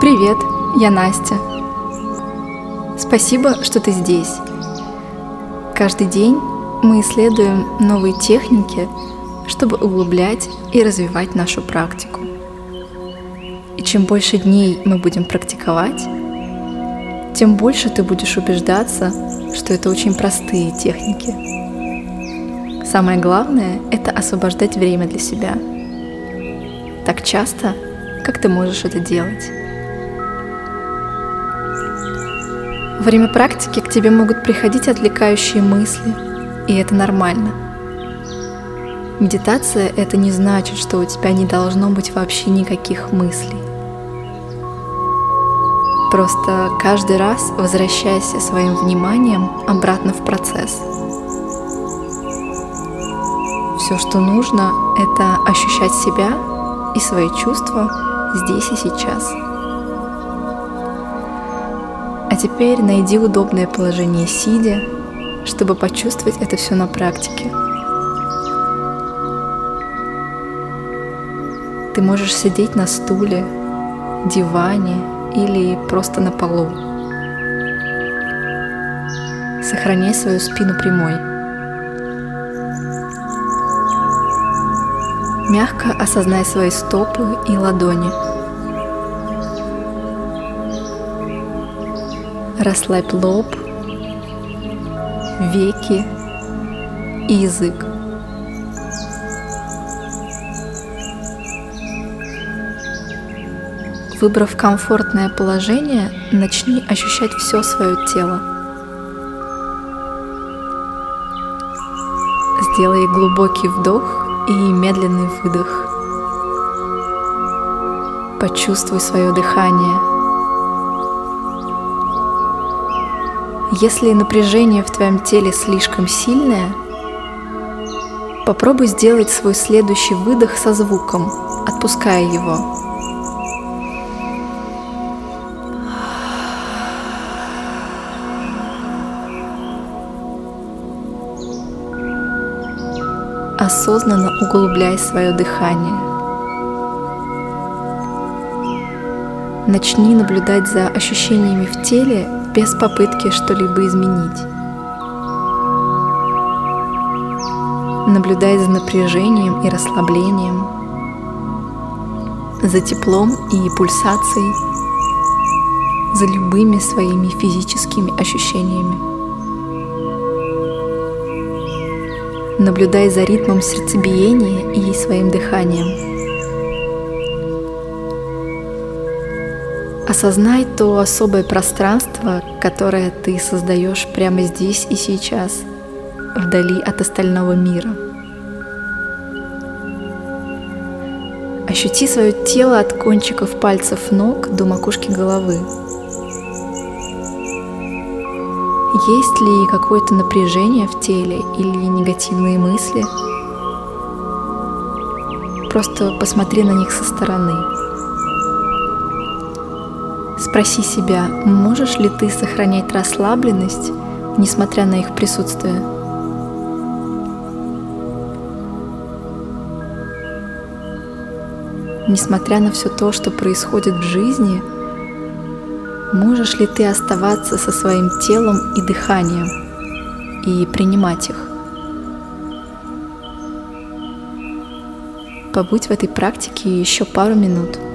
Привет, я Настя. Спасибо, что ты здесь. Каждый день мы исследуем новые техники, чтобы углублять и развивать нашу практику. И чем больше дней мы будем практиковать, тем больше ты будешь убеждаться, что это очень простые техники. Самое главное — это освобождать время для себя. Так часто, как ты можешь это делать. Во время практики к тебе могут приходить отвлекающие мысли, и это нормально. Медитация — это не значит, что у тебя не должно быть вообще никаких мыслей. Просто каждый раз возвращайся своим вниманием обратно в процесс. Все, что нужно, это ощущать себя и свои чувства здесь и сейчас теперь найди удобное положение сидя, чтобы почувствовать это все на практике. Ты можешь сидеть на стуле, диване или просто на полу. Сохраняй свою спину прямой. Мягко осознай свои стопы и ладони. Расслабь лоб, веки язык. Выбрав комфортное положение, начни ощущать все свое тело. Сделай глубокий вдох и медленный выдох. Почувствуй свое дыхание – Если напряжение в твоем теле слишком сильное, попробуй сделать свой следующий выдох со звуком, отпуская его. Осознанно углубляй свое дыхание. Начни наблюдать за ощущениями в теле без попытки что-либо изменить. Наблюдай за напряжением и расслаблением, за теплом и пульсацией, за любыми своими физическими ощущениями. Наблюдай за ритмом сердцебиения и своим дыханием. Осознай то особое пространство, которое ты создаешь прямо здесь и сейчас, вдали от остального мира. Ощути свое тело от кончиков пальцев ног до макушки головы. Есть ли какое-то напряжение в теле или негативные мысли? Просто посмотри на них со стороны. Спроси себя, можешь ли ты сохранять расслабленность, несмотря на их присутствие? Несмотря на все то, что происходит в жизни, можешь ли ты оставаться со своим телом и дыханием и принимать их? Побудь в этой практике еще пару минут –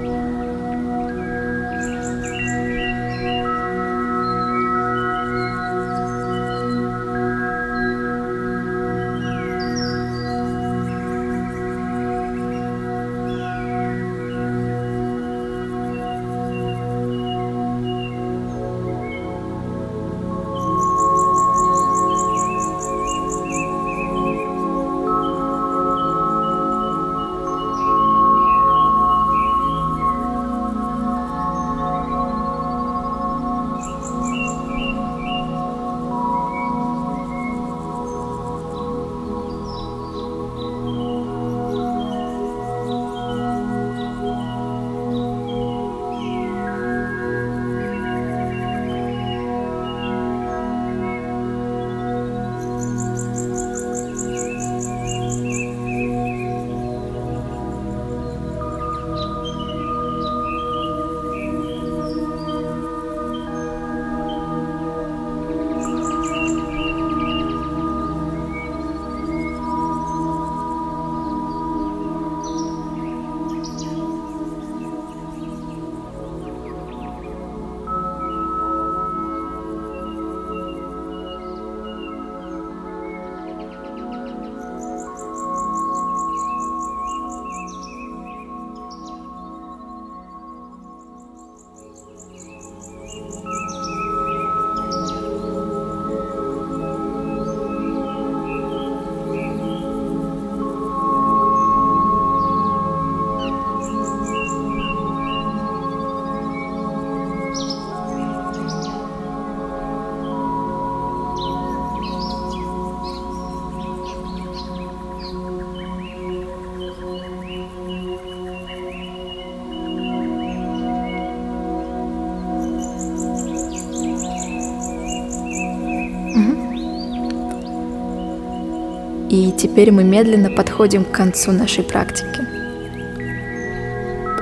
И теперь мы медленно подходим к концу нашей практики.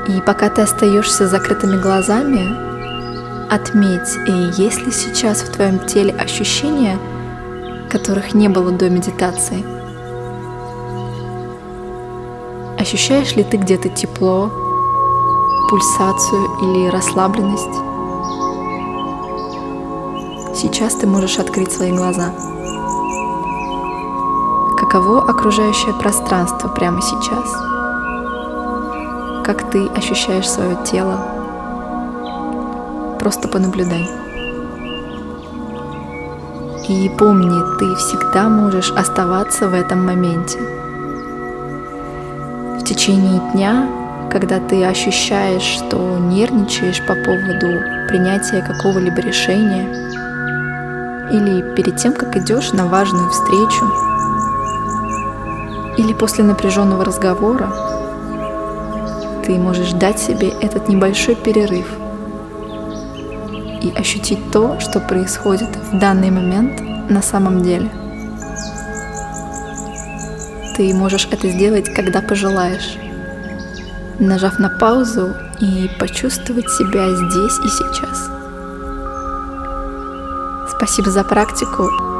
И пока ты остаешься закрытыми глазами, отметь, есть ли сейчас в твоем теле ощущения, которых не было до медитации. Ощущаешь ли ты где-то тепло, пульсацию или расслабленность? Сейчас ты можешь открыть свои глаза. Каково окружающее пространство прямо сейчас? Как ты ощущаешь свое тело? Просто понаблюдай. И помни, ты всегда можешь оставаться в этом моменте. В течение дня, когда ты ощущаешь, что нервничаешь по поводу принятия какого-либо решения, или перед тем, как идешь на важную встречу, или после напряженного разговора, ты можешь дать себе этот небольшой перерыв и ощутить то, что происходит в данный момент на самом деле. Ты можешь это сделать, когда пожелаешь, нажав на паузу и почувствовать себя здесь и сейчас. Спасибо за практику